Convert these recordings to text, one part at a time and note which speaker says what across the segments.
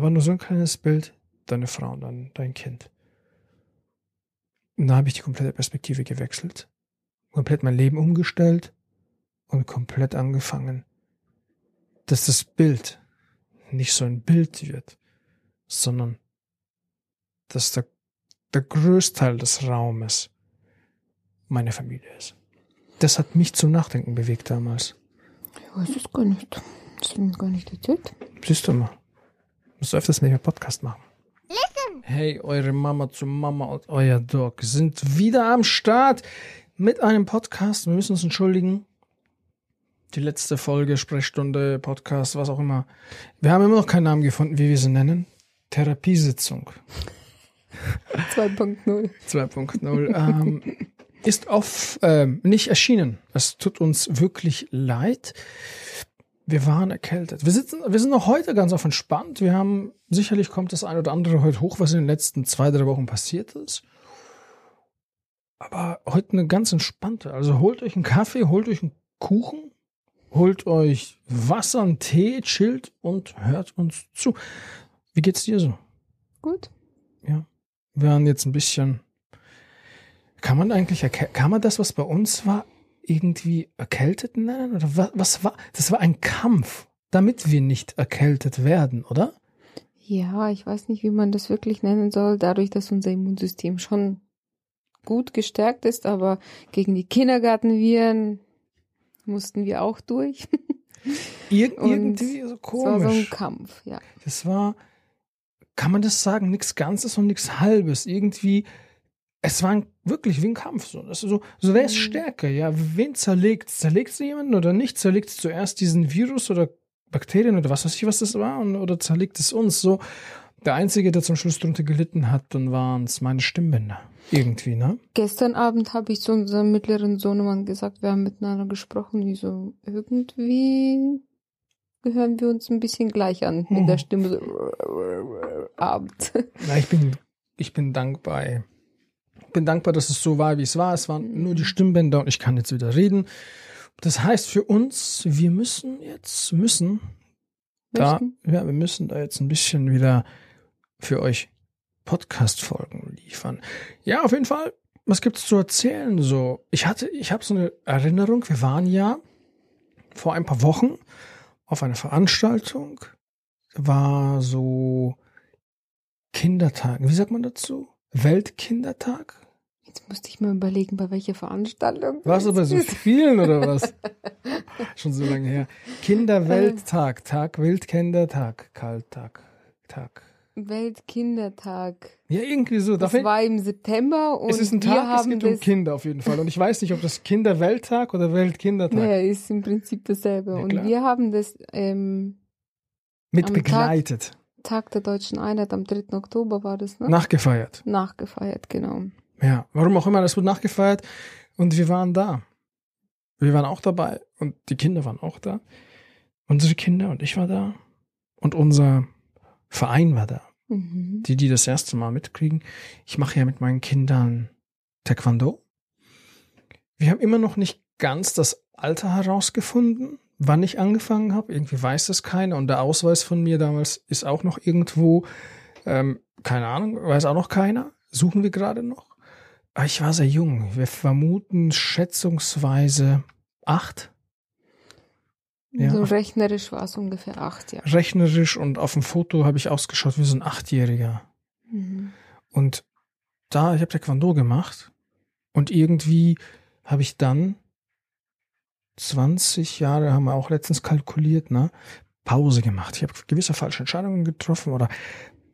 Speaker 1: aber nur so ein kleines Bild, deine Frau und dann dein Kind. Und da habe ich die komplette Perspektive gewechselt, komplett mein Leben umgestellt und komplett angefangen, dass das Bild nicht so ein Bild wird, sondern dass der, der Größteil des Raumes meine Familie ist. Das hat mich zum Nachdenken bewegt damals.
Speaker 2: Ich weiß es gar nicht. Das du mir gar nicht erzählt.
Speaker 1: Siehst du mal. Musst du öfters mit mir Podcast machen. Hey, eure Mama zu Mama und euer Dog sind wieder am Start mit einem Podcast. Wir müssen uns entschuldigen. Die letzte Folge, Sprechstunde, Podcast, was auch immer. Wir haben immer noch keinen Namen gefunden, wie wir sie nennen. Therapiesitzung
Speaker 2: 2.0.
Speaker 1: 2.0 ähm, ist auf ähm, nicht erschienen. Es tut uns wirklich leid. Wir waren erkältet. Wir sitzen, wir sind noch heute ganz auf entspannt. Wir haben sicherlich kommt das ein oder andere heute hoch, was in den letzten zwei drei Wochen passiert ist. Aber heute eine ganz entspannte. Also holt euch einen Kaffee, holt euch einen Kuchen, holt euch Wasser, einen Tee, chillt und hört uns zu. Wie geht's dir so?
Speaker 2: Gut.
Speaker 1: Ja. Wir waren jetzt ein bisschen. Kann man eigentlich kann man das, was bei uns war, irgendwie erkältet nennen? Oder was, was war? Das war ein Kampf, damit wir nicht erkältet werden, oder?
Speaker 2: Ja, ich weiß nicht, wie man das wirklich nennen soll, dadurch, dass unser Immunsystem schon gut gestärkt ist, aber gegen die Kindergartenviren mussten wir auch durch.
Speaker 1: Ir irgendwie so
Speaker 2: Es war so ein
Speaker 1: komisch.
Speaker 2: Kampf, ja.
Speaker 1: Das war, kann man das sagen, nichts Ganzes und nichts Halbes. Irgendwie, es war ein, wirklich wie ein Kampf. So, das so, so wer ist
Speaker 2: Mhm.
Speaker 1: stärker? Ja, wen zerlegt? Zerlegt sie jemanden oder nicht? Zerlegt zuerst diesen Virus oder Bakterien oder was weiß ich, was das war? Und, oder zerlegt es uns? So, der Einzige, der zum Schluss drunter gelitten hat, dann waren es meine Stimmbänder. Irgendwie, ne?
Speaker 2: Gestern Abend habe ich zu unserem mittleren Sohnemann gesagt, wir haben miteinander gesprochen, wie so irgendwie gehören wir uns ein bisschen gleich an mit der
Speaker 1: Mhm.
Speaker 2: Stimme so Abend.
Speaker 1: Ja, ich bin, ich bin dankbar. ey. Ich bin dankbar, dass es so war, wie es war. Es waren nur die Stimmbänder und ich kann jetzt wieder reden. Das heißt für uns, wir müssen jetzt, müssen, da, ja, wir müssen da jetzt ein bisschen wieder für euch Podcast-Folgen liefern. Ja, auf jeden Fall. Was gibt's zu erzählen? So, ich hatte, ich habe so eine Erinnerung. Wir waren ja vor ein paar Wochen auf einer Veranstaltung. War so Kindertag. Wie sagt man dazu? Weltkindertag?
Speaker 2: Jetzt musste ich mal überlegen, bei welcher Veranstaltung.
Speaker 1: War es
Speaker 2: das
Speaker 1: aber so
Speaker 2: ist.
Speaker 1: vielen oder was? Schon so lange her. Kinderwelttag, Tag, Wildkindertag, Kalttag, Tag.
Speaker 2: Weltkindertag.
Speaker 1: Ja, irgendwie so.
Speaker 2: Das
Speaker 1: Dafür,
Speaker 2: war im September und
Speaker 1: es ist ein
Speaker 2: wir
Speaker 1: Tag, es geht um. Kinder auf jeden Fall. Und ich weiß nicht, ob das Kinderwelttag oder Weltkindertag
Speaker 2: Naja, ist im Prinzip dasselbe.
Speaker 1: Ja,
Speaker 2: und wir haben das ähm,
Speaker 1: mit begleitet,
Speaker 2: Tag der Deutschen Einheit am 3. Oktober war das, ne?
Speaker 1: nachgefeiert.
Speaker 2: Nachgefeiert, genau.
Speaker 1: Ja, warum auch immer, das wurde nachgefeiert und wir waren da. Wir waren auch dabei und die Kinder waren auch da. Unsere Kinder und ich war da und unser Verein war da.
Speaker 2: Mhm.
Speaker 1: Die, die das erste Mal mitkriegen. Ich mache ja mit meinen Kindern Taekwondo. Wir haben immer noch nicht ganz das Alter herausgefunden, wann ich angefangen habe. Irgendwie weiß das keiner und der Ausweis von mir damals ist auch noch irgendwo, ähm, keine Ahnung, weiß auch noch keiner. Suchen wir gerade noch. Aber ich war sehr jung. Wir vermuten schätzungsweise acht. Ja.
Speaker 2: So rechnerisch war es ungefähr acht Jahre.
Speaker 1: Rechnerisch und auf dem Foto habe ich ausgeschaut wie so ein Achtjähriger.
Speaker 2: Mhm.
Speaker 1: Und da, ich habe Taekwondo gemacht und irgendwie habe ich dann 20 Jahre, haben wir auch letztens kalkuliert, ne? Pause gemacht. Ich habe gewisse falsche Entscheidungen getroffen oder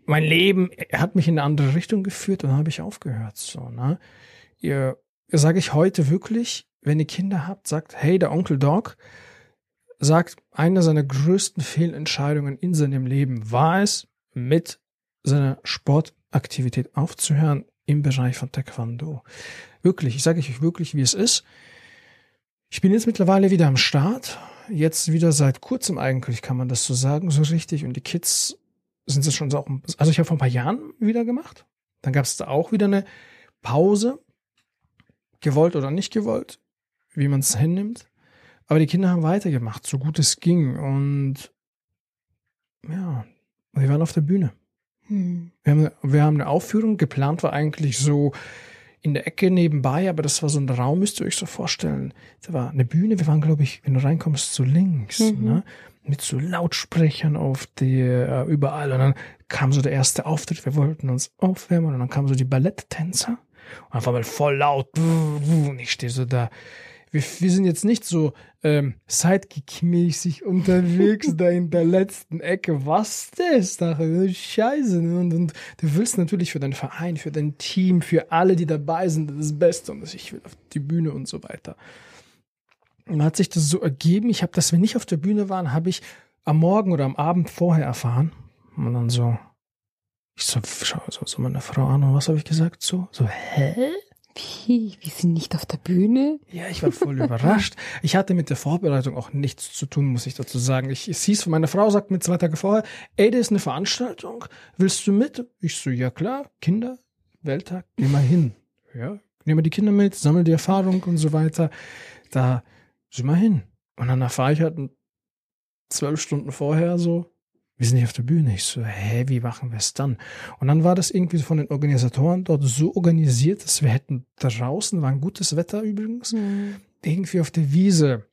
Speaker 1: mein Leben hat mich in eine andere Richtung geführt und dann habe ich aufgehört. So, ne? Ihr, sage ich heute wirklich, wenn ihr Kinder habt, sagt, hey, der Onkel Doc sagt, eine seiner größten Fehlentscheidungen in seinem Leben war es, mit seiner Sportaktivität aufzuhören im Bereich von Taekwondo. Wirklich, ich sage euch wirklich, wie es ist. Ich bin jetzt mittlerweile wieder am Start. Jetzt wieder seit kurzem eigentlich, kann man das so sagen, so richtig. Und die Kids sind es schon so auch, also ich habe vor ein paar Jahren wieder gemacht. Dann gab es da auch wieder eine Pause, gewollt oder nicht gewollt, wie man es hinnimmt. Aber die Kinder haben weitergemacht, so gut es ging. Und ja, wir waren auf der Bühne.
Speaker 2: Hm.
Speaker 1: Wir haben, wir haben eine Aufführung, geplant war eigentlich so in der Ecke nebenbei, aber das war so ein Raum, müsst ihr euch so vorstellen. Da war eine Bühne, wir waren, glaube ich, wenn du reinkommst, so links,
Speaker 2: Mhm.
Speaker 1: ne? mit so Lautsprechern auf die, äh, überall. Und dann kam so der erste Auftritt, wir wollten uns aufwärmen und dann kamen so die Balletttänzer und einfach mal voll laut. Und ich stehe so da. Wir, wir sind jetzt nicht so ähm, Sidekick-mäßig unterwegs da in der letzten Ecke. Was das? Da, Scheiße. ne? Und, und du willst natürlich für deinen Verein, für dein Team, für alle, die dabei sind, das Beste. Und ich will auf die Bühne und so weiter. Und dann hat sich das so ergeben. Ich habe, dass wir nicht auf der Bühne waren, habe ich am Morgen oder am Abend vorher erfahren. Und dann so, ich so, schau so, so meine Frau an und was habe ich gesagt? So, so, hä?
Speaker 2: Wie? Wir sind nicht auf der Bühne?
Speaker 1: Ja, ich war voll überrascht. Ich hatte mit der Vorbereitung auch nichts zu tun, muss ich dazu sagen. Ich, es hieß, meine Frau sagt mir zwei Tage vorher, ey, das ist eine Veranstaltung, willst du mit? Ich so, ja klar, Kinder, Welttag, geh mal hin. Ja, nehmen wir die Kinder mit, sammel die Erfahrung und so weiter. Da sind wir hin. Und dann erfahre ich halt zwölf Stunden vorher so, wir sind nicht auf der Bühne. Ich so, hä, wie machen wir es dann? Und dann war das irgendwie von den Organisatoren dort so organisiert, dass wir hätten draußen, war ein gutes Wetter übrigens,
Speaker 2: Hm.
Speaker 1: irgendwie auf der Wiese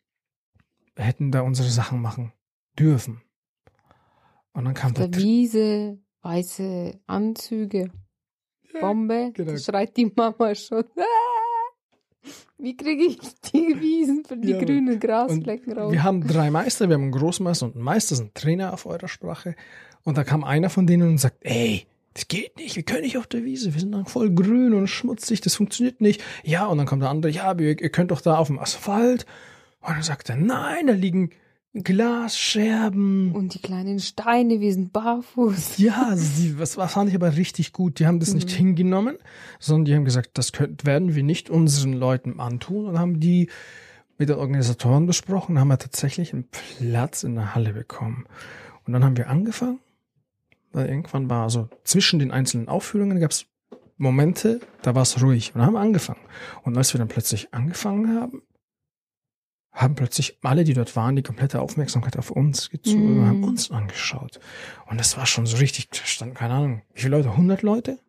Speaker 1: hätten da unsere Sachen machen dürfen. Und dann kam
Speaker 2: Auf der Wiese, weiße Anzüge, Bombe,
Speaker 1: genau.
Speaker 2: schreit die Mama schon. "Ah! Wie kriege ich die Wiesen für die
Speaker 1: Ja,
Speaker 2: grünen Grasflecken raus?
Speaker 1: wir haben drei Meister, wir haben einen Großmeister und einen Meister, sind Trainer auf eurer Sprache. Und da kam einer von denen und sagt, ey, das geht nicht, wir können nicht auf der Wiese, wir sind dann voll grün und schmutzig, das funktioniert nicht. Ja, und dann kommt der andere, ja, ihr, ihr könnt doch da auf dem Asphalt. Und dann sagt er, nein, da liegen Glasscherben.
Speaker 2: Und die kleinen Steine, wir sind barfuß.
Speaker 1: Ja, sie, was, was fand ich aber richtig gut. Die haben das nicht
Speaker 2: Mhm.
Speaker 1: hingenommen, sondern die haben gesagt, das könnt, werden wir nicht unseren Leuten antun und haben die mit den Organisatoren besprochen, haben wir tatsächlich einen Platz in der Halle bekommen. Und dann haben wir angefangen, weil irgendwann war so zwischen den einzelnen Aufführungen gab es Momente, da war es ruhig und dann haben wir angefangen. Und als wir dann plötzlich angefangen haben, haben plötzlich alle, die dort waren, die komplette Aufmerksamkeit auf uns gezogen und
Speaker 2: Mm.
Speaker 1: haben uns angeschaut. Und das war schon so richtig, da standen, keine Ahnung, wie viele Leute? 100 Leute?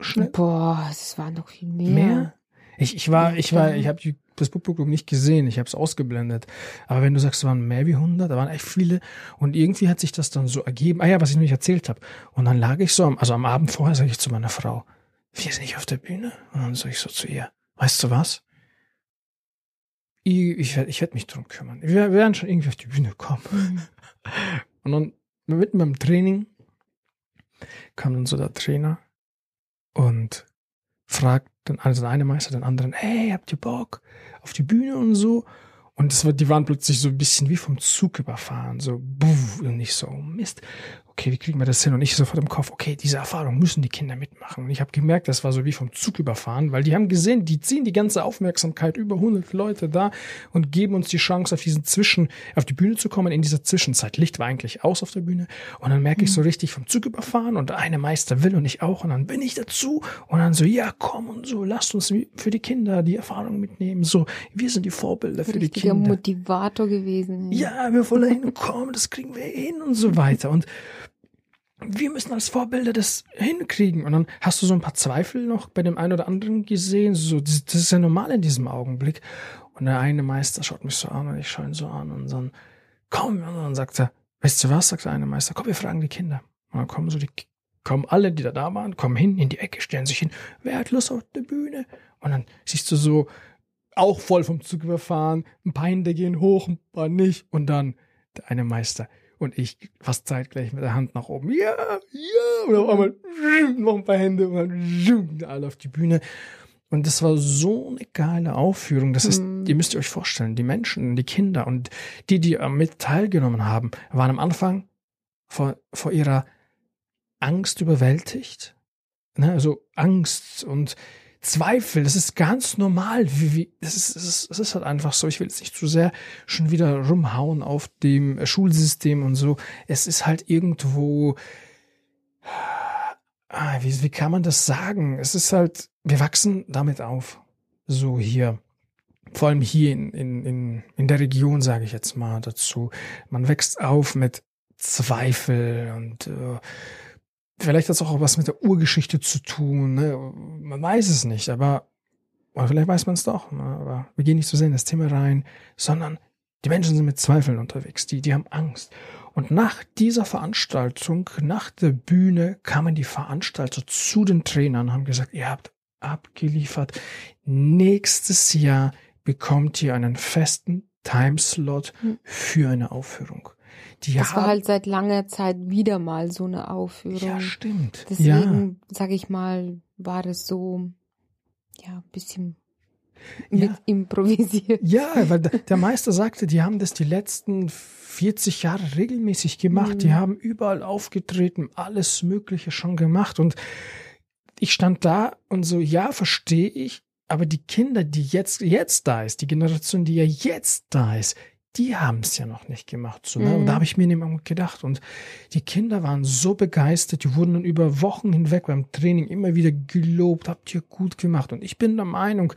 Speaker 1: Schnell?
Speaker 2: Boah, es waren noch viel mehr.
Speaker 1: Mehr? Ich, ich war, ich war, ich habe das Publikum nicht gesehen, ich habe es ausgeblendet. Aber wenn du sagst, es waren mehr wie 100, da waren echt viele. Und irgendwie hat sich das dann so ergeben. Ah ja, was ich nicht erzählt habe. Und dann lag ich so, am, also am Abend vorher sage ich zu meiner Frau, wir sind nicht auf der Bühne. Und dann sage ich so zu ihr, weißt du was? Ich, ich werde ich werd mich drum kümmern. Wir, werden schon irgendwie auf die Bühne kommen. Und dann mitten beim Training kam dann so der Trainer und fragt dann also der eine Meister den anderen, hey, habt ihr Bock auf die Bühne und so? Und das war, die waren plötzlich so ein bisschen wie vom Zug überfahren, so buff, und ich so, oh Mist, okay, wie kriegen wir das hin? Und ich sofort im Kopf, okay, diese Erfahrung müssen die Kinder mitmachen. Und ich habe gemerkt, das war so wie vom Zug überfahren, weil die haben gesehen, die ziehen die ganze Aufmerksamkeit, über 100 Leute da und geben uns die Chance, auf diesen Zwischen, auf die Bühne zu kommen in dieser Zwischenzeit. Licht war eigentlich aus auf der Bühne und dann merke ich so richtig vom Zug überfahren und der eine Meister will und ich auch und dann bin ich dazu und dann so, ja, komm und so, lasst uns für die Kinder die Erfahrung mitnehmen. So, wir sind die Vorbilder für die Kinder.
Speaker 2: Motivator gewesen.
Speaker 1: Ja, wir wollen dahin kommen, das kriegen wir hin und so weiter. Und wir müssen als Vorbilder das hinkriegen. Und dann hast du so ein paar Zweifel noch bei dem einen oder anderen gesehen. So, das, das ist ja normal in diesem Augenblick. Und der eine Meister schaut mich so an und ich schaue ihn so an und dann, komm, und dann sagt er, weißt du was, sagt der eine Meister, komm, wir fragen die Kinder. Und dann kommen so die, kommen alle, die da da waren, kommen hin in die Ecke, stellen sich hin, wer hat Lust auf der Bühne? Und dann siehst du so, auch voll vom Zug überfahren, ein paar Hände gehen hoch, ein paar nicht. Und dann der eine Meister und ich fast zeitgleich mit der Hand nach oben. Ja, ja. Und auf einmal noch ein paar Hände und dann alle auf die Bühne. Und das war so eine geile Aufführung. Das ist,
Speaker 2: Mhm.
Speaker 1: ihr müsst euch vorstellen, die Menschen, die Kinder und die, die mit teilgenommen haben, waren am Anfang vor, vor ihrer Angst überwältigt. Ne, also Angst und Zweifel, das ist ganz normal. Wie, wie, das, ist, das, ist, das ist halt einfach so. Ich will jetzt nicht zu sehr schon wieder rumhauen auf dem Schulsystem und so. Es ist halt irgendwo. Ah, wie, wie kann man das sagen? Es ist halt, wir wachsen damit auf. So hier. Vor allem hier in, in, in, in der Region, sage ich jetzt mal dazu. Man wächst auf mit Zweifel und äh, vielleicht hat es auch was mit der Urgeschichte zu tun. Ne? Man weiß es nicht, aber oder vielleicht weiß man es doch. Ne? Aber wir gehen nicht so sehr in das Thema rein, sondern die Menschen sind mit Zweifeln unterwegs. Die, die haben Angst. Und nach dieser Veranstaltung, nach der Bühne, kamen die Veranstalter zu den Trainern und haben gesagt, ihr habt abgeliefert. Nächstes Jahr bekommt ihr einen festen Timeslot hm. für eine Aufführung.
Speaker 2: Die das war halt seit langer Zeit wieder mal so eine Aufführung.
Speaker 1: Ja, stimmt.
Speaker 2: Deswegen, ja. sage ich mal, war es so, ja, ein bisschen mit ja. improvisiert.
Speaker 1: Ja, weil der Meister sagte, die haben das die letzten 40 Jahre regelmäßig gemacht. Mhm. Die haben überall aufgetreten, alles Mögliche schon gemacht. Und ich stand da und so, ja, verstehe ich. Aber die Kinder, die jetzt, jetzt da ist, die Generation, die ja jetzt da ist, die haben es ja noch nicht gemacht. So, ne? Und da mhm. habe ich mir nämlich gedacht. Und die Kinder waren so begeistert, die wurden dann über Wochen hinweg beim Training immer wieder gelobt, habt ihr gut gemacht. Und ich bin der Meinung,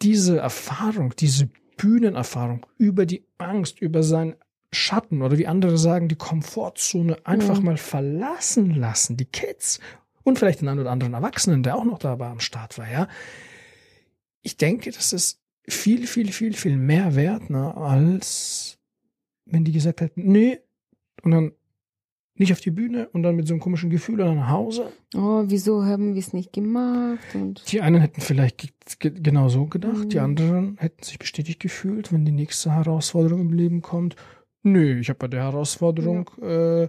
Speaker 1: diese Erfahrung, diese Bühnenerfahrung über die Angst, über seinen Schatten oder wie andere sagen, die Komfortzone einfach mhm. mal verlassen lassen, die Kids und vielleicht den einen oder anderen Erwachsenen, der auch noch dabei am Start war, ja. Ich denke, das ist viel, viel, viel, viel mehr wert, ne, als wenn die gesagt hätten, nee, und dann nicht auf die Bühne und dann mit so einem komischen Gefühl dann nach Hause.
Speaker 2: Oh, wieso haben wir es nicht gemacht? Und
Speaker 1: die einen hätten vielleicht genau so gedacht, mhm. die anderen hätten sich bestätigt gefühlt, wenn die nächste Herausforderung im Leben kommt. Nö, ich habe bei der Herausforderung ja. äh,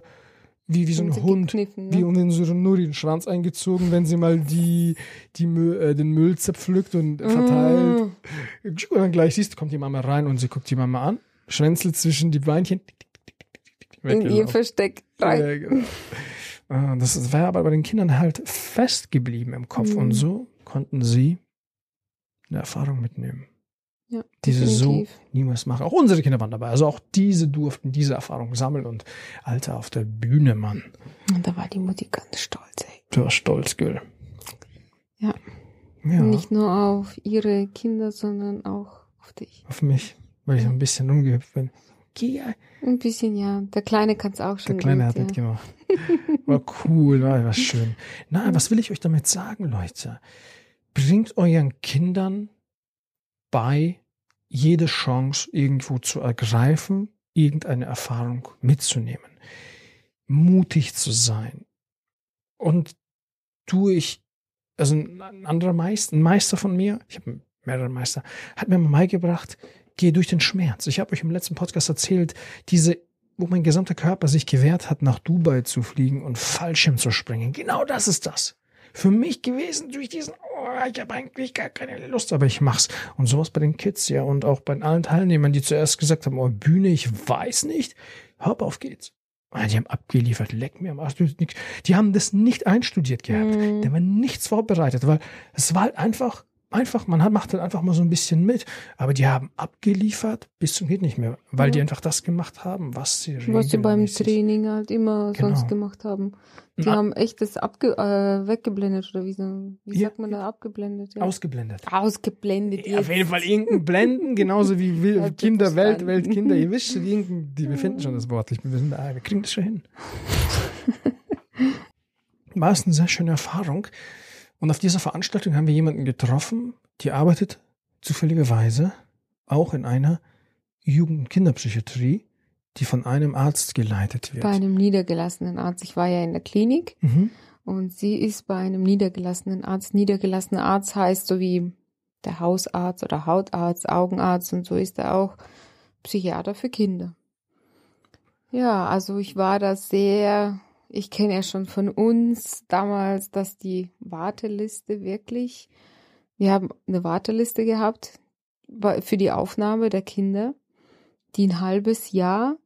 Speaker 1: wie, wie so ein Hund, ne? wie um den, so nur den Schwanz eingezogen, wenn sie mal die, die Müll, äh, den Müll zerpflückt und verteilt. Mm. Und dann gleich siehst du, kommt die Mama rein und sie guckt die Mama an, schwänzelt zwischen die Beinchen.
Speaker 2: In ihr Versteck rein. Ja, genau.
Speaker 1: Ah, das war aber bei den Kindern halt festgeblieben im Kopf mm. und so konnten sie eine Erfahrung mitnehmen.
Speaker 2: Ja,
Speaker 1: diese so niemals machen. Auch unsere Kinder waren dabei. Also auch diese durften diese Erfahrung sammeln und Alter auf der Bühne, Mann.
Speaker 2: Und da war die Mutti ganz stolz, ey.
Speaker 1: Du warst stolz, Gül.
Speaker 2: Ja. ja. Nicht nur auf ihre Kinder, sondern auch auf dich.
Speaker 1: Auf mich, weil ich ein bisschen umgehüpft bin.
Speaker 2: Ja. Ein bisschen, ja. Der Kleine kann es auch schon.
Speaker 1: Der Kleine
Speaker 2: gut,
Speaker 1: hat ja. mitgemacht. War cool, war, war schön. Na, was will ich euch damit sagen, Leute? Bringt euren Kindern bei, jede Chance irgendwo zu ergreifen, irgendeine Erfahrung mitzunehmen, mutig zu sein. Und tue ich, also ein anderer Meister, ein Meister von mir, ich habe mehrere Meister, hat mir mal gebracht, geh durch den Schmerz. Ich habe euch im letzten Podcast erzählt, diese wo mein gesamter Körper sich gewehrt hat, nach Dubai zu fliegen und Fallschirm zu springen. Genau das ist das für mich gewesen durch diesen, oh, ich habe eigentlich gar keine Lust, aber ich mach's. Und sowas bei den Kids, ja, und auch bei allen Teilnehmern, die zuerst gesagt haben, oh, Bühne, ich weiß nicht, hör auf geht's. Ah, die haben abgeliefert, leck mir am Arsch. Die haben das nicht einstudiert gehabt. Mhm. Da war nichts vorbereitet, weil es war halt einfach einfach, man hat, macht halt einfach mal so ein bisschen mit. Aber die haben abgeliefert bis zum geht nicht mehr, weil ja. die einfach das gemacht haben, was sie
Speaker 2: Was sie beim Training halt immer genau. sonst gemacht haben. Die Na, haben echt das abge äh, weggeblendet oder wie, wie ja, sagt man da abgeblendet?
Speaker 1: Ja. Ausgeblendet.
Speaker 2: Ausgeblendet.
Speaker 1: Ja, auf jeden Fall irgendein Blenden, genauso wie Kinder, Welt, Welt, Kinder. Ihr wisst schon, irgendein, die, wir finden schon das Wort. Wir, sind da, wir kriegen das schon hin. War es eine sehr schöne Erfahrung. Und auf dieser Veranstaltung haben wir jemanden getroffen, die arbeitet zufälligerweise auch in einer Jugend- und Kinderpsychiatrie, die von einem Arzt geleitet wird.
Speaker 2: Bei einem niedergelassenen Arzt. Ich war ja in der Klinik mhm. und sie ist bei einem niedergelassenen Arzt. Niedergelassener Arzt heißt so wie der Hausarzt oder Hautarzt, Augenarzt und so ist er auch Psychiater für Kinder. Ja, also ich war da sehr ich kenne ja schon von uns damals, dass die Warteliste wirklich, wir haben eine Warteliste gehabt für die Aufnahme der Kinder, die ein halbes Jahr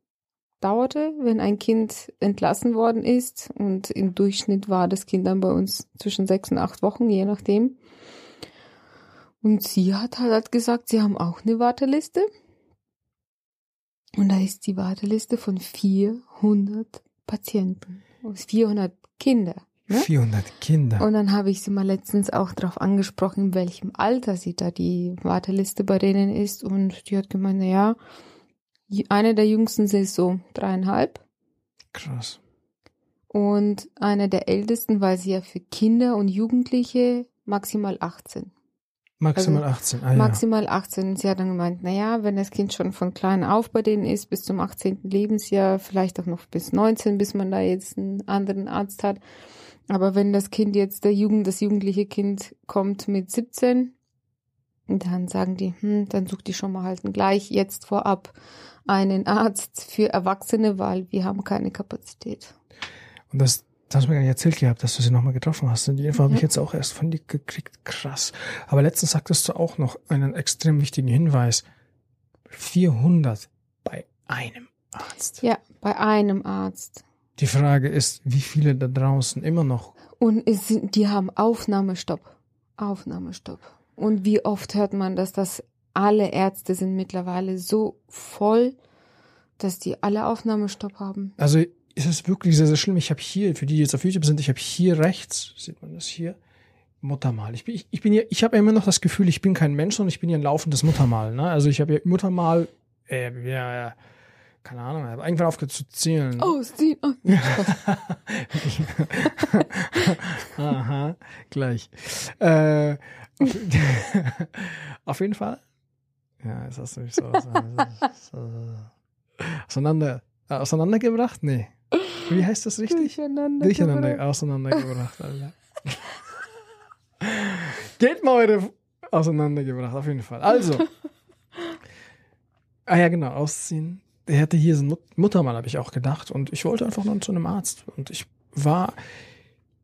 Speaker 2: dauerte, wenn ein Kind entlassen worden ist. Und im Durchschnitt war das Kind dann bei uns zwischen sechs und acht Wochen, je nachdem. Und sie hat halt gesagt, sie haben auch eine Warteliste. Und da ist die Warteliste von 400 Patienten. 400 Kinder.
Speaker 1: Ne? 400 Kinder.
Speaker 2: Und dann habe ich sie mal letztens auch darauf angesprochen, in welchem Alter sie da die Warteliste bei denen ist. Und die hat gemeint, na ja, eine der jüngsten ist so dreieinhalb.
Speaker 1: Krass.
Speaker 2: Und eine der ältesten war sie ja für Kinder und Jugendliche maximal 18.
Speaker 1: Maximal
Speaker 2: Also
Speaker 1: 18. Ah, ja.
Speaker 2: Maximal 18. Sie hat dann gemeint, naja, wenn das Kind schon von klein auf bei denen ist, bis zum 18. Lebensjahr, vielleicht auch noch bis 19, bis man da jetzt einen anderen Arzt hat. Aber wenn das Kind jetzt, der Jugend, das jugendliche Kind kommt mit 17, dann sagen die, hm, dann sucht die schon mal halt gleich jetzt vorab einen Arzt für Erwachsene, weil wir haben keine Kapazität.
Speaker 1: Und das, das hast du mir gar nicht erzählt gehabt, dass du sie nochmal getroffen hast. Und die Info habe ich
Speaker 2: Mhm.
Speaker 1: jetzt auch erst von dir gekriegt. Krass. Aber letztens sagtest du auch noch einen extrem wichtigen Hinweis. 400 bei einem Arzt.
Speaker 2: Ja, bei einem Arzt.
Speaker 1: Die Frage ist, wie viele da draußen immer noch
Speaker 2: Und es die haben Aufnahmestopp. Aufnahmestopp. Und wie oft hört man, dass das alle Ärzte sind mittlerweile so voll, dass die alle Aufnahmestopp haben.
Speaker 1: Also ist es wirklich sehr, sehr schlimm. Ich habe hier, für die, die jetzt auf YouTube sind, ich habe hier rechts, sieht man das hier, Muttermal. Ich bin, ich, ich bin hier, ich habe immer noch das Gefühl, ich bin kein Mensch, sondern ich bin hier ein laufendes Muttermal. Ne? Also ich habe hier Muttermal, äh, ja, ja, keine Ahnung, ich habe irgendwann aufgehört zu zählen.
Speaker 2: Oh, sie, oh.
Speaker 1: Aha, gleich. Äh, auf, auf jeden Fall. Ja, jetzt hast du mich so, so, so auseinander, äh, auseinandergebracht? Nee. Wie heißt das richtig?
Speaker 2: Durcheinander.
Speaker 1: Durcheinander,
Speaker 2: gebracht.
Speaker 1: auseinandergebracht, Alter. Geht mal eure auseinandergebracht, auf jeden Fall. Also. ah ja, genau, ausziehen. Der hatte hier so ein Mut Muttermal, habe ich auch gedacht. Und ich wollte einfach nur zu einem Arzt. Und ich war,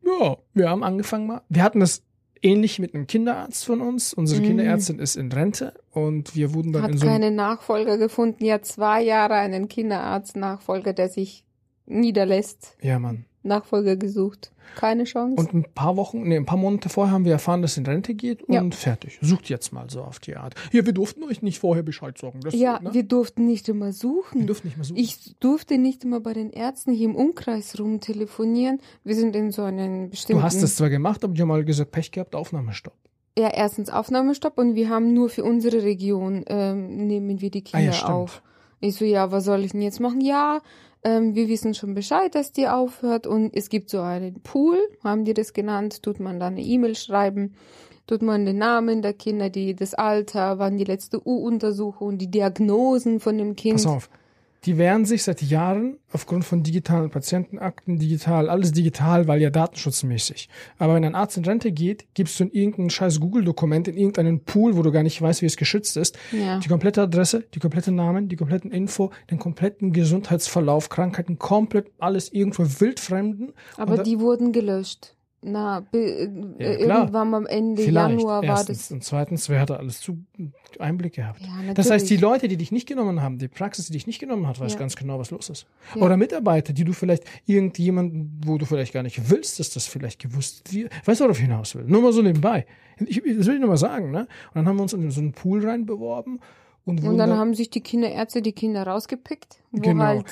Speaker 1: ja, wir haben angefangen mal. Wir hatten das ähnlich mit einem Kinderarzt von uns. Unsere
Speaker 2: Mhm.
Speaker 1: Kinderärztin ist in Rente und wir wurden dann
Speaker 2: Hat
Speaker 1: in so einem
Speaker 2: keine Nachfolger gefunden. Ja, zwei Jahre einen Kinderarzt-Nachfolger, der sich niederlässt.
Speaker 1: Ja, Mann.
Speaker 2: Nachfolger gesucht. Keine Chance.
Speaker 1: Und ein paar Wochen, nee, ein paar Monate vorher haben wir erfahren, dass es in Rente geht
Speaker 2: Ja.
Speaker 1: und fertig. Sucht jetzt mal so auf die Art. Ja, wir durften euch nicht vorher Bescheid sagen. Das,
Speaker 2: ja,
Speaker 1: ne?
Speaker 2: wir durften nicht immer
Speaker 1: wir
Speaker 2: suchen.
Speaker 1: durften nicht mehr suchen.
Speaker 2: Ich durfte nicht immer bei den Ärzten hier im Umkreis rumtelefonieren. Wir sind in so einen bestimmten.
Speaker 1: du hast es zwar gemacht, aber die haben mal gesagt, Pech gehabt, Aufnahmestopp.
Speaker 2: Ja, erstens Aufnahmestopp und wir haben nur für unsere Region ähm, nehmen wir die
Speaker 1: Ah ja,
Speaker 2: Kinder auf. Ich so, ja, was soll ich denn jetzt machen? Ja, ähm, wir wissen schon Bescheid, dass die aufhört und es gibt so einen Pool, haben die das genannt, tut man dann eine E-Mail schreiben, tut man den Namen der Kinder, die das Alter, wann die letzte U-Untersuchung, die Diagnosen von dem Kind.
Speaker 1: Pass auf. Die wehren sich seit Jahren aufgrund von digitalen Patientenakten, digital, alles digital, weil ja datenschutzmäßig. Aber wenn ein Arzt in Rente geht, gibst du in irgendein scheiß Google-Dokument in irgendeinen Pool, wo du gar nicht weißt, wie es geschützt ist,
Speaker 2: Ja.
Speaker 1: die komplette Adresse, die komplette Namen, die kompletten Info, den kompletten Gesundheitsverlauf, Krankheiten, komplett alles irgendwo wildfremden.
Speaker 2: Aber die wurden gelöscht. Na, be, äh,
Speaker 1: Ja, klar.
Speaker 2: irgendwann am Ende
Speaker 1: Vielleicht.
Speaker 2: Januar war
Speaker 1: Erstens.
Speaker 2: das.
Speaker 1: Und zweitens, wer hat da alles zu Einblick gehabt?
Speaker 2: Ja.
Speaker 1: Das heißt, die Leute, die dich nicht genommen haben, die Praxis, die dich nicht genommen hat, weiß
Speaker 2: Ja.
Speaker 1: ganz genau, was los ist. Oder Mitarbeiter, die du vielleicht irgendjemanden, wo du vielleicht gar nicht willst, dass das vielleicht gewusst wird. Weißt du, worauf ich hinaus will? Nur mal so nebenbei. Ich, das will ich nur mal sagen, ne? Und dann haben wir uns in so einen Pool rein beworben und,
Speaker 2: Und dann
Speaker 1: da-
Speaker 2: haben sich die Kinderärzte die Kinder rausgepickt, wo
Speaker 1: Genau.
Speaker 2: halt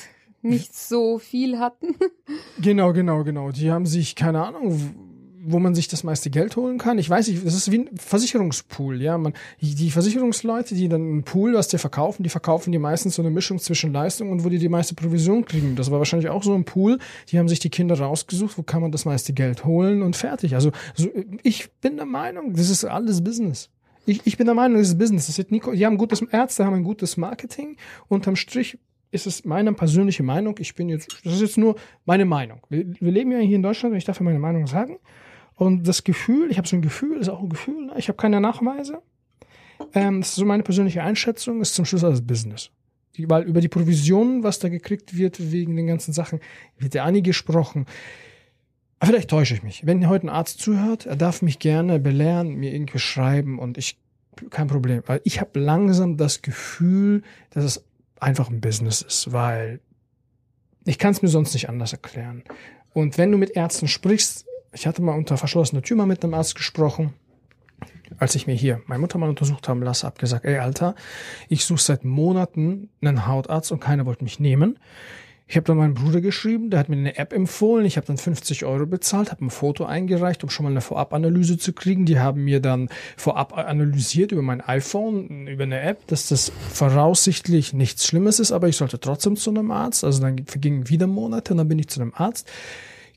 Speaker 2: nicht so viel hatten.
Speaker 1: Genau, genau, genau. Die haben sich, keine Ahnung, wo man sich das meiste Geld holen kann. Ich weiß nicht, das ist wie ein Versicherungspool, ja. Man, die Versicherungsleute, die dann einen Pool, was die verkaufen, die verkaufen die meistens so eine Mischung zwischen Leistung und wo die die meiste Provision kriegen. Das war wahrscheinlich auch so ein Pool. Die haben sich die Kinder rausgesucht, wo kann man das meiste Geld holen und fertig. Also so, ich bin der Meinung, das ist alles Business. Ich, ich bin der Meinung, das ist Business. Das wird nie, die haben gutes, Ärzte haben ein gutes Marketing. Unterm Strich ist es meine persönliche Meinung. Ich bin jetzt, das ist jetzt nur meine Meinung. Wir, wir leben ja hier in Deutschland und ich darf ja meine Meinung sagen. Und das Gefühl, ich habe so ein Gefühl, ist auch ein Gefühl, ne? ich habe keine Nachweise. Ähm, das ist so meine persönliche Einschätzung, ist zum Schluss alles Business. Die, weil über die Provisionen, was da gekriegt wird wegen den ganzen Sachen, wird ja nie gesprochen. Aber vielleicht täusche ich mich. Wenn heute ein Arzt zuhört, er darf mich gerne belehren, mir irgendwie schreiben und ich, kein Problem. Weil ich habe langsam das Gefühl, dass es einfach ein Business ist, weil ich kann es mir sonst nicht anders erklären. Und wenn du mit Ärzten sprichst, ich hatte mal unter verschlossener Tür mal mit einem Arzt gesprochen, als ich mir hier meine Mutter mal untersucht haben lasse, hab gesagt, ey Alter, ich suche seit Monaten einen Hautarzt und keiner wollte mich nehmen. Ich habe dann meinen Bruder geschrieben, der hat mir eine App empfohlen. Ich habe dann 50 Euro bezahlt, habe ein Foto eingereicht, um schon mal eine Vorabanalyse zu kriegen. Die haben mir dann vorab analysiert über mein iPhone, über eine App, dass das voraussichtlich nichts Schlimmes ist, aber ich sollte trotzdem zu einem Arzt. Also dann vergingen wieder Monate und dann bin ich zu einem Arzt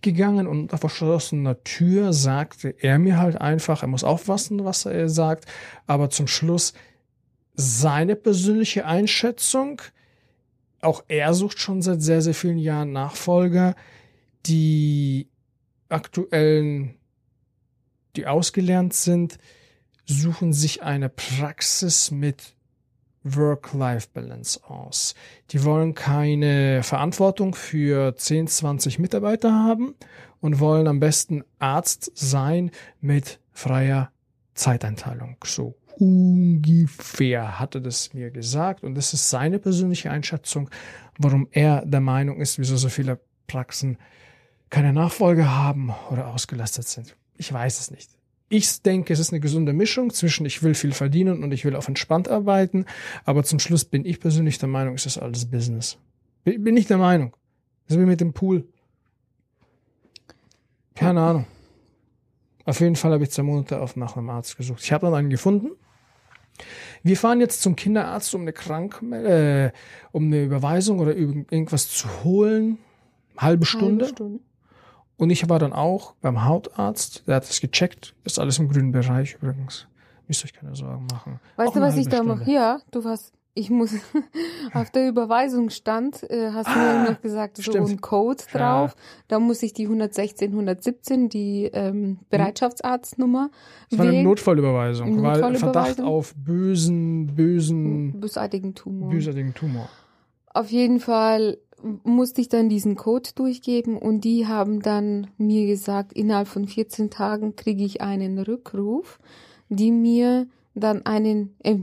Speaker 1: gegangen und unter verschlossener Tür sagte er mir halt einfach, er muss aufpassen, was er sagt, aber zum Schluss seine persönliche Einschätzung, auch er sucht schon seit sehr, sehr vielen Jahren Nachfolger. Die aktuellen, die ausgelernt sind, suchen sich eine Praxis mit Work-Life-Balance aus. Die wollen keine Verantwortung für 10, 20 Mitarbeiter haben und wollen am besten Arzt sein mit freier Zeiteinteilung. So ungefähr hatte das mir gesagt und das ist seine persönliche Einschätzung, warum er der Meinung ist, wieso so viele Praxen keine Nachfolge haben oder ausgelastet sind. Ich weiß es nicht. Ich denke, es ist eine gesunde Mischung zwischen ich will viel verdienen und ich will auf entspannt arbeiten, aber zum Schluss bin ich persönlich der Meinung, es ist alles Business. Bin ich der Meinung. So wie mit dem Pool. Keine Ahnung. Auf jeden Fall habe ich zwei Monate auf nach einem Arzt gesucht. Ich habe dann einen gefunden wir fahren jetzt zum Kinderarzt, um eine Krank äh, um eine Überweisung oder irgendwas zu holen. Halbe Stunde. Halbe Stunde. Und ich war dann auch beim Hautarzt, der hat das gecheckt, ist alles im grünen Bereich übrigens. Müsst euch keine Sorgen machen.
Speaker 2: Weißt auch du, was ich da mache? Ja, du warst ich muss auf der Überweisung stand, äh, hast ah, du mir noch gesagt, so ein Code drauf. Ja. Da muss ich die 116, 117, die ähm, Bereitschaftsarztnummer.
Speaker 1: Das war eine Notfallüberweisung, weil Verdacht auf bösen, bösen,
Speaker 2: bösartigen Tumor.
Speaker 1: Bösartigen Tumor.
Speaker 2: Auf jeden Fall musste ich dann diesen Code durchgeben und die haben dann mir gesagt, innerhalb von 14 Tagen kriege ich einen Rückruf, die mir dann einen, äh,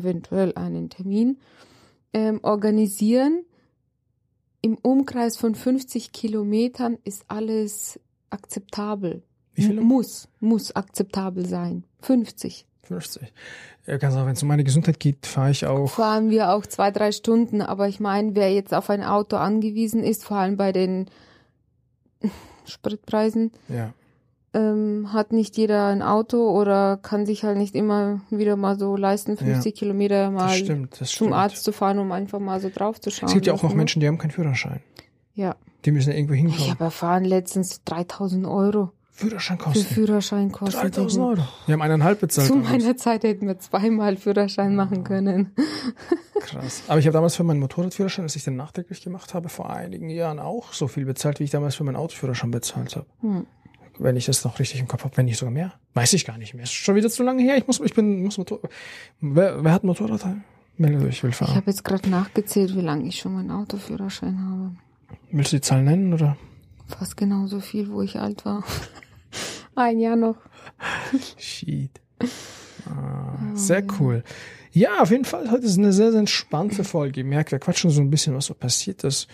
Speaker 2: eventuell einen Termin ähm, organisieren. Im Umkreis von 50 Kilometern ist alles akzeptabel. Wie viel? Muss, muss akzeptabel sein. 50.
Speaker 1: 50. Ja, ganz auch, wenn es um meine Gesundheit geht, fahre ich auch.
Speaker 2: Fahren wir auch zwei, drei Stunden. Aber ich meine, wer jetzt auf ein Auto angewiesen ist, vor allem bei den Spritpreisen,
Speaker 1: ja
Speaker 2: ähm, hat nicht jeder ein Auto oder kann sich halt nicht immer wieder mal so leisten, 50 ja, Kilometer mal das
Speaker 1: stimmt, das
Speaker 2: zum Arzt zu fahren, um einfach mal so drauf zu schauen.
Speaker 1: Es gibt ja auch noch Menschen, die haben keinen Führerschein.
Speaker 2: Ja.
Speaker 1: Die müssen irgendwo hinkommen.
Speaker 2: Ich habe erfahren letztens 3000 Euro.
Speaker 1: Führerscheinkosten.
Speaker 2: Für Führerscheinkosten.
Speaker 1: 3000 Euro. Wir haben eineinhalb bezahlt.
Speaker 2: Zu meiner Zeit hätten wir zweimal Führerschein machen können.
Speaker 1: Krass. Aber ich habe damals für meinen Motorradführerschein, das ich dann nachträglich gemacht habe, vor einigen Jahren auch so viel bezahlt, wie ich damals für meinen Autoführerschein bezahlt habe. Hm wenn ich das noch richtig im Kopf habe, wenn nicht sogar mehr. Weiß ich gar nicht mehr. Ist schon wieder zu lange her. Ich muss, ich bin, muss Motor. Wer, wer hat Motorrad? Meldet euch, ich will fahren.
Speaker 2: Ich habe jetzt gerade nachgezählt, wie lange ich schon meinen Autoführerschein habe.
Speaker 1: Willst du die Zahl nennen oder?
Speaker 2: Fast genauso viel, wo ich alt war. Ein Jahr noch.
Speaker 1: Shit. Ah, oh, sehr cool. Ja, auf jeden Fall, heute ist eine sehr, sehr entspannte Folge. Ihr merkt, wir quatschen so ein bisschen, was so passiert ist.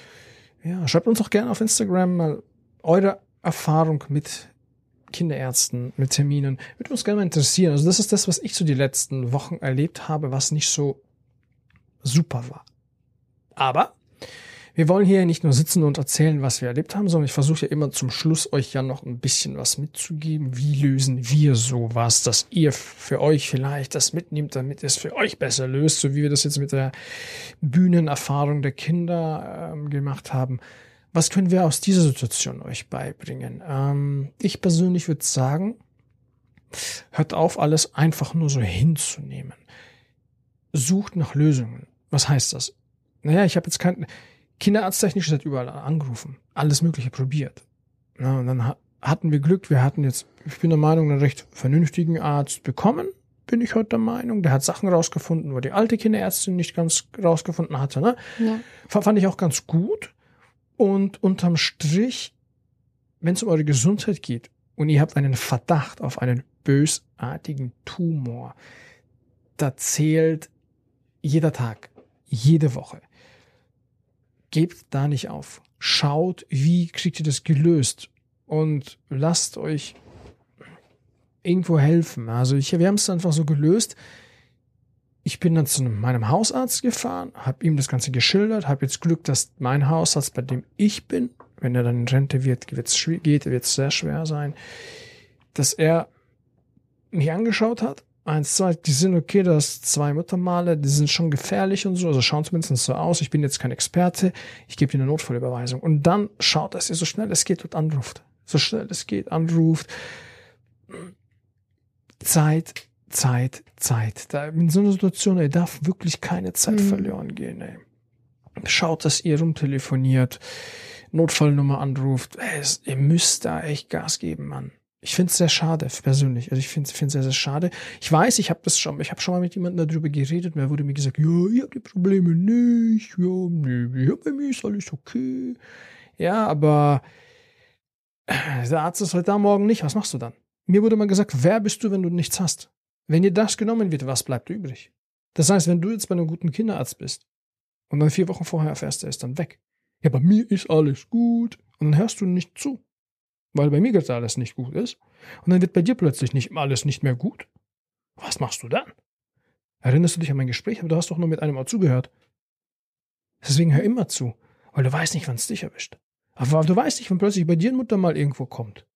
Speaker 1: Ja, schreibt uns doch gerne auf Instagram mal eure Erfahrung mit Kinderärzten, mit Terminen. Würde uns gerne mal interessieren. Also das ist das, was ich so die letzten Wochen erlebt habe, was nicht so super war. Aber wir wollen hier nicht nur sitzen und erzählen, was wir erlebt haben, sondern ich versuche ja immer zum Schluss euch ja noch ein bisschen was mitzugeben. Wie lösen wir sowas, dass ihr für euch vielleicht das mitnehmt, damit es für euch besser löst, so wie wir das jetzt mit der Bühnenerfahrung der Kinder ähm, gemacht haben. Was können wir aus dieser Situation euch beibringen? Ähm, ich persönlich würde sagen, hört auf, alles einfach nur so hinzunehmen. Sucht nach Lösungen. Was heißt das? Naja, ich habe jetzt kein Kinderarzttechnisch hat überall angerufen, alles Mögliche probiert. Ja, und dann hatten wir Glück, wir hatten jetzt, ich bin der Meinung, einen recht vernünftigen Arzt bekommen, bin ich heute der Meinung. Der hat Sachen rausgefunden, wo die alte Kinderärztin nicht ganz rausgefunden hatte. Ne? Ja. Fand ich auch ganz gut. Und unterm Strich, wenn es um eure Gesundheit geht und ihr habt einen Verdacht auf einen bösartigen Tumor, da zählt jeder Tag, jede Woche. Gebt da nicht auf. Schaut, wie kriegt ihr das gelöst und lasst euch irgendwo helfen. Also ich, wir haben es einfach so gelöst. Ich bin dann zu meinem Hausarzt gefahren, habe ihm das Ganze geschildert, habe jetzt Glück, dass mein Hausarzt, bei dem ich bin, wenn er dann in Rente wird, wird's, geht, wird es sehr schwer sein, dass er mich angeschaut hat. Eins, zwei, die sind okay, das zwei Muttermale, die sind schon gefährlich und so, also schauen zumindest so aus. Ich bin jetzt kein Experte, ich gebe dir eine Notfallüberweisung. Und dann schaut, dass ihr so schnell es geht und anruft. So schnell es geht, anruft. Zeit, Zeit, Zeit. Da in so einer Situation, ey, darf wirklich keine Zeit mhm. verloren gehen, ey. Schaut, dass ihr rumtelefoniert, Notfallnummer anruft. Ey, ihr müsst da echt Gas geben, Mann. Ich finde es sehr schade, persönlich. Also ich finde es sehr, sehr schade. Ich weiß, ich habe das schon, ich habe schon mal mit jemandem darüber geredet und er wurde mir gesagt, ja, ich habe die Probleme nicht, ja, nee, ja, bei mir ist alles okay. Ja, aber der Arzt ist heute da, morgen nicht. Was machst du dann? Mir wurde mal gesagt, wer bist du, wenn du nichts hast? Wenn dir das genommen wird, was bleibt übrig? Das heißt, wenn du jetzt bei einem guten Kinderarzt bist und dann vier Wochen vorher erfährst, er ist dann weg. Ja, bei mir ist alles gut. Und dann hörst du nicht zu. Weil bei mir gerade alles nicht gut ist. Und dann wird bei dir plötzlich nicht alles nicht mehr gut. Was machst du dann? Erinnerst du dich an mein Gespräch? Aber du hast doch nur mit einem Mal zugehört. Deswegen hör immer zu. Weil du weißt nicht, wann es dich erwischt. Aber du weißt nicht, wenn plötzlich bei dir eine Mutter mal irgendwo kommt.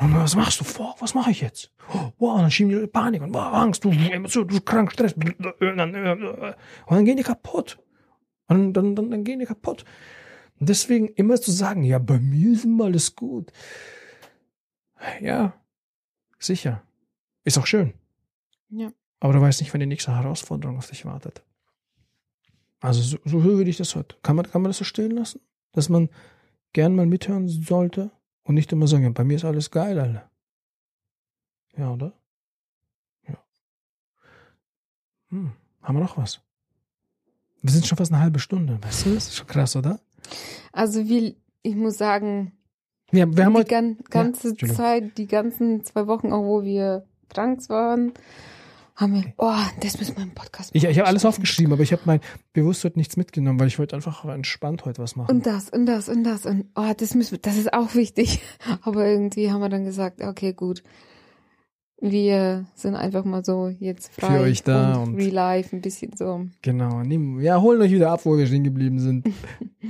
Speaker 1: Und was machst du vor? Was mache ich jetzt? Wow, dann schieben die Panik und wow, Angst, du, Emotion, du krank, Stress. Und dann gehen die kaputt. Und dann, dann, dann gehen die kaputt. Und deswegen immer zu sagen, ja, bei mir ist immer alles gut. Ja, sicher. Ist auch schön.
Speaker 2: Ja.
Speaker 1: Aber du weißt nicht, wann die nächste Herausforderung auf dich wartet. Also so, so würde ich das heute. Kann man, kann man das so stehen lassen? Dass man gern mal mithören sollte und nicht immer sagen, bei mir ist alles geil, Alter. Ja, oder? Ja. Hm, haben wir noch was? Wir sind schon fast eine halbe Stunde, weißt du? Das ist schon krass, oder?
Speaker 2: Also wir, ich muss sagen,
Speaker 1: ja, wir haben
Speaker 2: die gan ganze ja, Zeit, die ganzen zwei Wochen, auch wo wir krank waren, haben wir, oh, das müssen wir im Podcast
Speaker 1: machen. Ich, ich habe alles aufgeschrieben, aber ich habe mein bewusst heute nichts mitgenommen, weil ich wollte einfach entspannt heute was machen.
Speaker 2: Und das, und das, und das, und oh, das müssen das ist auch wichtig. Aber irgendwie haben wir dann gesagt, okay, gut. Wir sind einfach mal so jetzt frei
Speaker 1: Für euch da und,
Speaker 2: und Real Life ein bisschen so.
Speaker 1: Genau, nehmen, ja, holen euch wieder ab, wo wir stehen geblieben sind.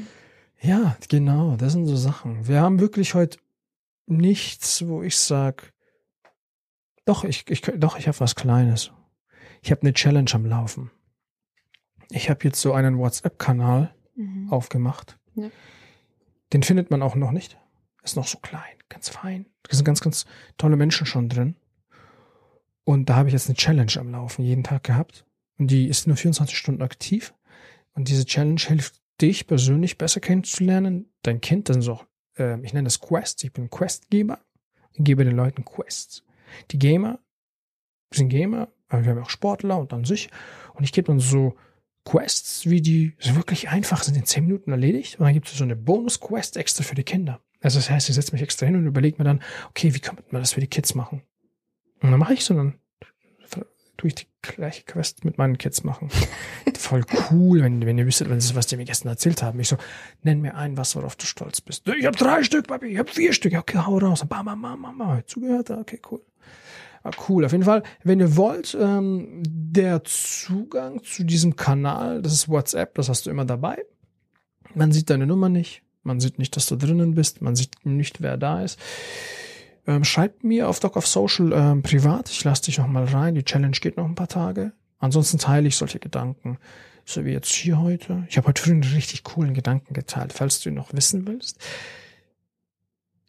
Speaker 1: ja, genau, das sind so Sachen. Wir haben wirklich heute nichts, wo ich sag, doch, ich, ich, doch, ich habe was Kleines ich habe eine Challenge am Laufen. Ich habe jetzt so einen WhatsApp-Kanal mhm. aufgemacht. Ja. Den findet man auch noch nicht. Ist noch so klein, ganz fein. Da sind ganz, ganz tolle Menschen schon drin. Und da habe ich jetzt eine Challenge am Laufen, jeden Tag gehabt. Und die ist nur 24 Stunden aktiv. Und diese Challenge hilft dich persönlich besser kennenzulernen. Dein Kind, das sind so, äh, ich nenne das Quest. Ich bin Questgeber. Ich gebe den Leuten Quests. Die Gamer sind Gamer, wir haben auch Sportler und an sich. Und ich gebe dann so Quests, wie die so wirklich einfach sind, in zehn Minuten erledigt. Und dann gibt es so eine Bonus-Quest extra für die Kinder. Also das heißt, ich setze mich extra hin und überlege mir dann, okay, wie könnte man das für die Kids machen? Und dann mache ich so, dann tue ich die gleiche Quest mit meinen Kids machen. Voll cool, wenn, wenn ihr wüsstet, wenn das ist, was die mir gestern erzählt haben. Ich so, nenn mir ein, was worauf du stolz bist. Ich habe drei Stück, Papi, ich habe vier Stück. Okay, hau raus. Bam, bam, bam, bam, bam. Zugehört? Okay, cool. Ah, cool. Auf jeden Fall, wenn ihr wollt, ähm, der Zugang zu diesem Kanal, das ist WhatsApp, das hast du immer dabei. Man sieht deine Nummer nicht. Man sieht nicht, dass du drinnen bist. Man sieht nicht, wer da ist. Ähm, schreibt mir auf Doc of Social ähm, privat. Ich lasse dich noch mal rein. Die Challenge geht noch ein paar Tage. Ansonsten teile ich solche Gedanken. So wie jetzt hier heute. Ich habe heute früh einen richtig coolen Gedanken geteilt, falls du ihn noch wissen willst.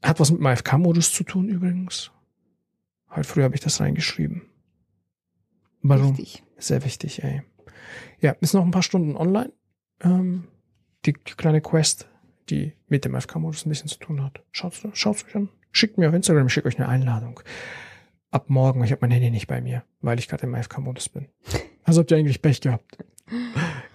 Speaker 1: Hat was mit dem AFK-Modus zu tun übrigens. Heute früh habe ich das reingeschrieben. Warum? Wichtig. Sehr wichtig, ey. Ja, ist noch ein paar Stunden online. Ähm, die, die kleine Quest, die mit dem FK-Modus ein bisschen zu tun hat. Schaut's, schaut's euch an. Schickt mir auf Instagram, ich schicke euch eine Einladung. Ab morgen, ich habe mein Handy nicht bei mir, weil ich gerade im FK-Modus bin. Also habt ihr eigentlich Pech gehabt.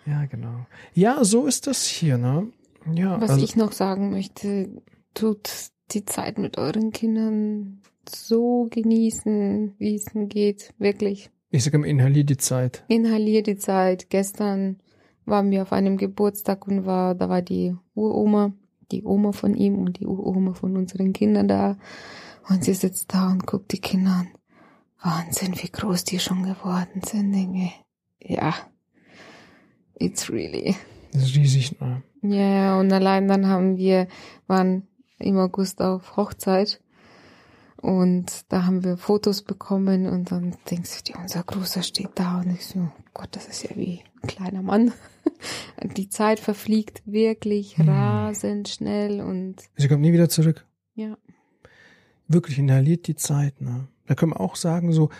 Speaker 1: Ja, genau. Ja, so ist das hier, ne? Ja.
Speaker 2: Was also, ich noch sagen möchte, tut die Zeit mit euren Kindern so genießen, wie es geht, wirklich.
Speaker 1: Ich sage immer, inhalier die Zeit.
Speaker 2: Inhalier die Zeit. Gestern waren wir auf einem Geburtstag und war, da war die Uroma, die Oma von ihm und die Uroma von unseren Kindern da. Und sie sitzt da und guckt die Kinder an. Wahnsinn, wie groß die schon geworden sind, Dinge. ja, it's really.
Speaker 1: Das ist riesig, ne?
Speaker 2: Ja, und allein dann haben wir, waren im August auf Hochzeit und da haben wir Fotos bekommen und dann denkst du dir, unser Großer steht da und ich so, oh Gott, das ist ja wie ein kleiner Mann. Die Zeit verfliegt wirklich
Speaker 1: Hm.
Speaker 2: rasend schnell und
Speaker 1: Sie kommt nie wieder zurück.
Speaker 2: ja.
Speaker 1: Wirklich inhaliert die Zeit, ne? Da können wir auch sagen, so,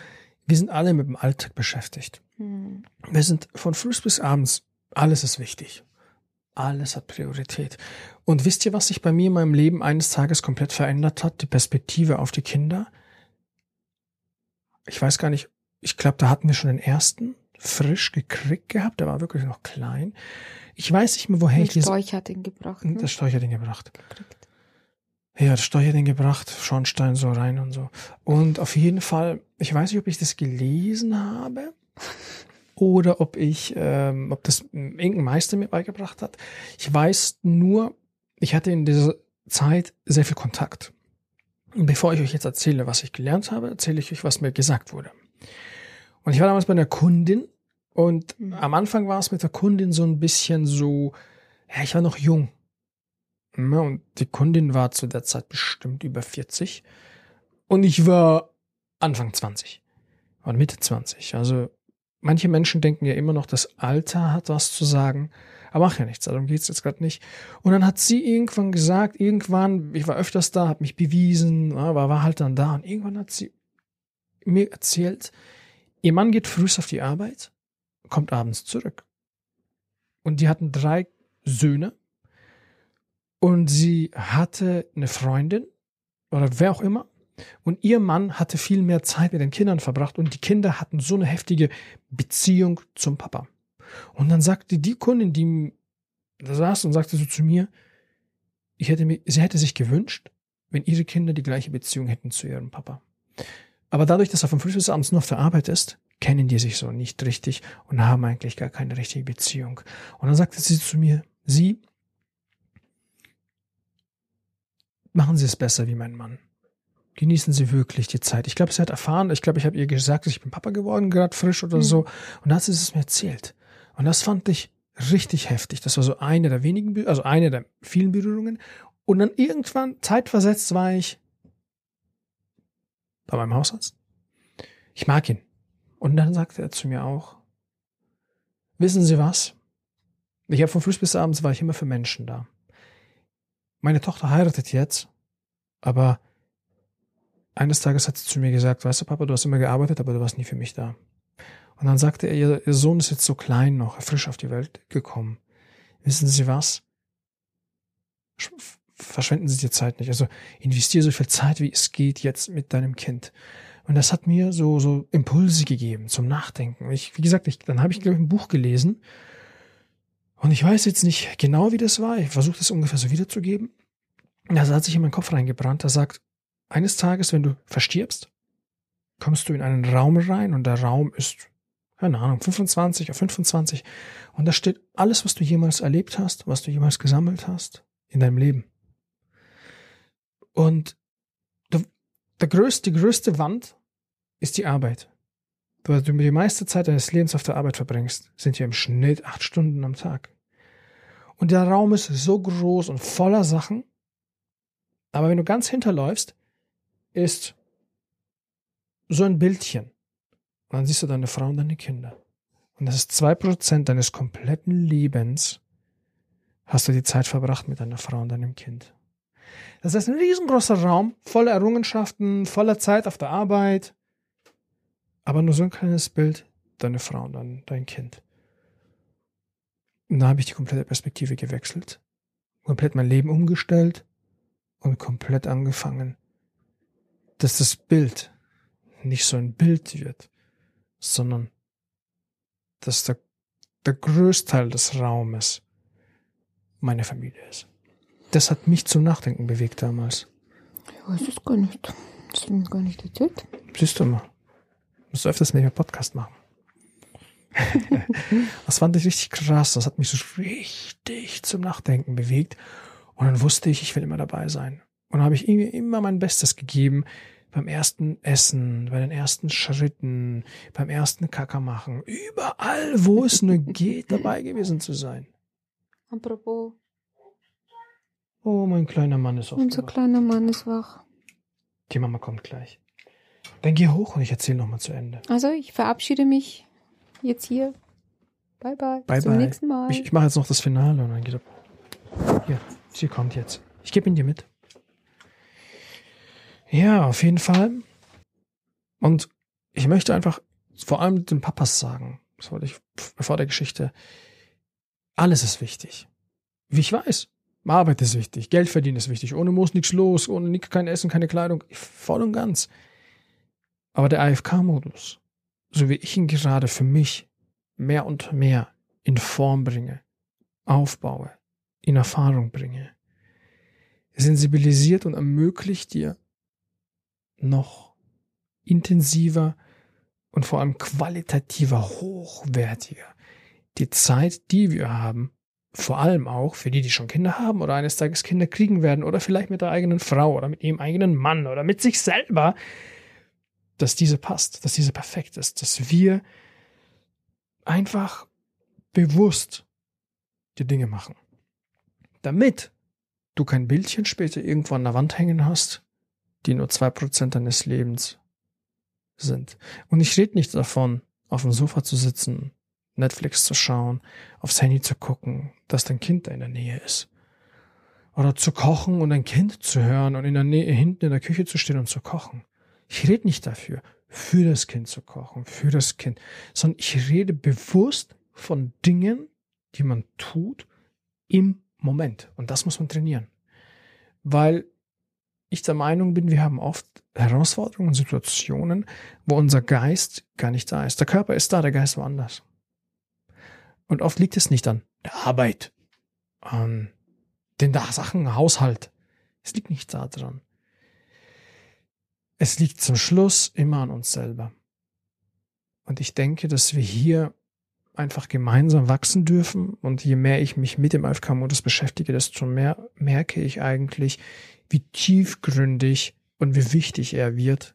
Speaker 1: wir sind alle mit dem Alltag beschäftigt.
Speaker 2: Hm.
Speaker 1: Wir sind von früh bis abends, alles ist wichtig. Alles hat Priorität. Und wisst ihr, was sich bei mir in meinem Leben eines Tages komplett verändert hat? Die Perspektive auf die Kinder. Ich weiß gar nicht, ich glaube, da hatten wir schon den ersten frisch gekriegt gehabt. Der war wirklich noch klein. Ich weiß nicht mehr, woher
Speaker 2: Ein
Speaker 1: ich diese,
Speaker 2: Storch hat ihn gebracht. Ne?
Speaker 1: das Steuer den gebracht.
Speaker 2: Gekriegt.
Speaker 1: Ja, das Steuer den gebracht, Schornstein so rein und so. Und auf jeden Fall, ich weiß nicht, ob ich das gelesen habe oder ob ich, ähm, ob das irgendein Meister mir beigebracht hat. Ich weiß nur, ich hatte in dieser Zeit sehr viel Kontakt. Und bevor ich euch jetzt erzähle, was ich gelernt habe, erzähle ich euch, was mir gesagt wurde. Und ich war damals bei einer Kundin und am Anfang war es mit der Kundin so ein bisschen so, ja, ich war noch jung. Ja, und die Kundin war zu der Zeit bestimmt über 40 und ich war Anfang 20 oder Mitte 20. Also manche Menschen denken ja immer noch, das Alter hat was zu sagen, aber mach ja nichts, darum geht's jetzt gerade nicht. Und dann hat sie irgendwann gesagt, irgendwann, ich war öfters da, habe mich bewiesen, aber war halt dann da und irgendwann hat sie mir erzählt, ihr Mann geht früh auf die Arbeit, kommt abends zurück. Und die hatten drei Söhne und sie hatte eine Freundin oder wer auch immer. Und ihr Mann hatte viel mehr Zeit mit den Kindern verbracht und die Kinder hatten so eine heftige Beziehung zum Papa. Und dann sagte die Kundin, die da saß und sagte so zu mir, ich hätte mir, sie hätte sich gewünscht, wenn ihre Kinder die gleiche Beziehung hätten zu ihrem Papa. Aber dadurch, dass er von früh bis abends nur auf der Arbeit ist, kennen die sich so nicht richtig und haben eigentlich gar keine richtige Beziehung. Und dann sagte sie zu mir, sie, machen Sie es besser wie mein Mann. Genießen Sie wirklich die Zeit. Ich glaube, sie hat erfahren, ich glaube, ich habe ihr gesagt, ich bin Papa geworden, gerade frisch oder
Speaker 2: Mhm.
Speaker 1: so. Und da hat sie es mir erzählt. Und das fand ich richtig heftig. Das war so eine der wenigen, also eine der vielen Berührungen. Und dann irgendwann, zeitversetzt, war ich bei meinem Hausarzt. Ich mag ihn. Und dann sagte er zu mir auch, wissen Sie was? Ich habe von früh bis abends war ich immer für Menschen da. Meine Tochter heiratet jetzt, aber eines Tages hat sie zu mir gesagt, weißt du, Papa, du hast immer gearbeitet, aber du warst nie für mich da. Und dann sagte er, ihr, Sohn ist jetzt so klein noch, frisch auf die Welt gekommen. Wissen Sie was? Sch- Verschwenden Sie die Zeit nicht. Also investiere so viel Zeit, wie es geht, jetzt mit deinem Kind. Und das hat mir so, so Impulse gegeben zum Nachdenken. Ich, wie gesagt, ich, dann habe ich, glaube ich, ein Buch gelesen. Und ich weiß jetzt nicht genau, wie das war. Ich versuche das ungefähr so wiederzugeben. Das hat sich in meinen Kopf reingebrannt. Er sagt, eines Tages, wenn du verstirbst, kommst du in einen Raum rein und der Raum ist, keine Ahnung, 25 auf 25. Und da steht alles, was du jemals erlebt hast, was du jemals gesammelt hast in deinem Leben. Und der größte, die größte Wand ist die Arbeit. Weil du die meiste Zeit deines Lebens auf der Arbeit verbringst, sind ja im Schnitt acht Stunden am Tag. Und der Raum ist so groß und voller Sachen. Aber wenn du ganz hinterläufst, ist so ein Bildchen. Und dann siehst du deine Frau und deine Kinder. Und das ist zwei Prozent deines kompletten Lebens hast du die Zeit verbracht mit deiner Frau und deinem Kind. Das ist ein riesengroßer Raum, voller Errungenschaften, voller Zeit auf der Arbeit. Aber nur so ein kleines Bild, deine Frau und dein, dein Kind. Und da habe ich die komplette Perspektive gewechselt, komplett mein Leben umgestellt und komplett angefangen, dass das Bild nicht so ein Bild wird, sondern dass der, der Größteil des Raumes meine Familie ist. Das hat mich zum Nachdenken bewegt damals.
Speaker 2: Ich weiß es gar nicht. Das du mir gar nicht erzählt.
Speaker 1: Siehst du mal. Musst du öfters mit mir Podcast machen. das fand ich richtig krass. Das hat mich so richtig zum Nachdenken bewegt. Und dann wusste ich, ich will immer dabei sein. Und habe ich immer mein Bestes gegeben, beim ersten Essen, bei den ersten Schritten, beim ersten Kacker machen, überall, wo es nur geht, dabei gewesen zu sein.
Speaker 2: Apropos,
Speaker 1: Oh, mein kleiner Mann ist
Speaker 2: unser
Speaker 1: aufgewacht.
Speaker 2: kleiner Mann ist wach.
Speaker 1: Die Mama kommt gleich. Dann geh hoch und ich erzähle nochmal zu Ende.
Speaker 2: Also, ich verabschiede mich jetzt hier. Bye, bye.
Speaker 1: Bye,
Speaker 2: Bis zum
Speaker 1: bye.
Speaker 2: nächsten Mal.
Speaker 1: Ich, ich mache jetzt noch das Finale und dann geht er. Hier, sie kommt jetzt. Ich gebe ihn dir mit. Ja, auf jeden Fall. Und ich möchte einfach vor allem den Papas sagen, das wollte ich vor der Geschichte, alles ist wichtig. Wie ich weiß. Arbeit ist wichtig, Geld verdienen ist wichtig. Ohne muss nichts los, ohne nix, kein Essen, keine Kleidung. Voll und ganz. Aber der AFK-Modus, so wie ich ihn gerade für mich mehr und mehr in Form bringe, aufbaue, in Erfahrung bringe, sensibilisiert und ermöglicht dir noch intensiver und vor allem qualitativer, hochwertiger die Zeit, die wir haben, vor allem auch für die, die schon Kinder haben oder eines Tages Kinder kriegen werden oder vielleicht mit der eigenen Frau oder mit ihrem eigenen Mann oder mit sich selber, dass diese passt, dass diese perfekt ist, dass wir einfach bewusst die Dinge machen. Damit du kein Bildchen später irgendwo an der Wand hängen hast, die nur zwei Prozent deines Lebens sind. Und ich rede nicht davon, auf dem Sofa zu sitzen, Netflix zu schauen, aufs Handy zu gucken, dass dein Kind da in der Nähe ist. Oder zu kochen und ein Kind zu hören und in der Nähe, hinten in der Küche zu stehen und zu kochen. Ich rede nicht dafür, für das Kind zu kochen, für das Kind, sondern ich rede bewusst von Dingen, die man tut im Moment. Und das muss man trainieren. Weil ich der Meinung bin, wir haben oft Herausforderungen, Situationen, wo unser Geist gar nicht da ist. Der Körper ist da, der Geist woanders. Und oft liegt es nicht an der Arbeit, an den Sachen, Haushalt. Es liegt nicht daran. Es liegt zum Schluss immer an uns selber. Und ich denke, dass wir hier einfach gemeinsam wachsen dürfen. Und je mehr ich mich mit dem AFK-Modus beschäftige, desto mehr merke ich eigentlich, wie tiefgründig und wie wichtig er wird,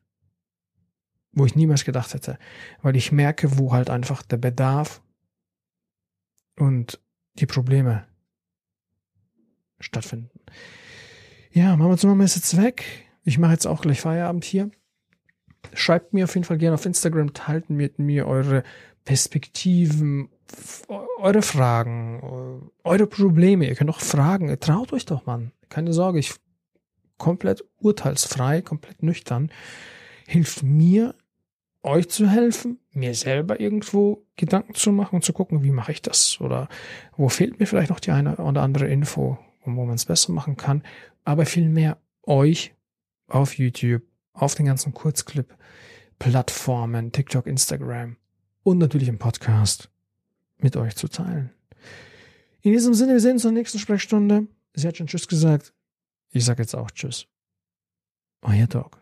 Speaker 1: wo ich niemals gedacht hätte. Weil ich merke, wo halt einfach der Bedarf und die Probleme stattfinden. Ja, Mama zu Mama ist jetzt weg. Ich mache jetzt auch gleich Feierabend hier. Schreibt mir auf jeden Fall gerne auf Instagram, teilt mit mir eure Perspektiven, eure Fragen, eure Probleme. Ihr könnt auch fragen. Traut euch doch, Mann. Keine Sorge, ich komplett urteilsfrei, komplett nüchtern. Hilft mir, euch zu helfen, mir selber irgendwo Gedanken zu machen und zu gucken, wie mache ich das oder wo fehlt mir vielleicht noch die eine oder andere Info, wo man es besser machen kann, aber vielmehr euch auf YouTube, auf den ganzen Kurzclip-Plattformen, TikTok, Instagram und natürlich im Podcast mit euch zu teilen. In diesem Sinne, wir sehen uns in der nächsten Sprechstunde. Sie hat schon Tschüss gesagt. Ich sage jetzt auch Tschüss. Euer Dog.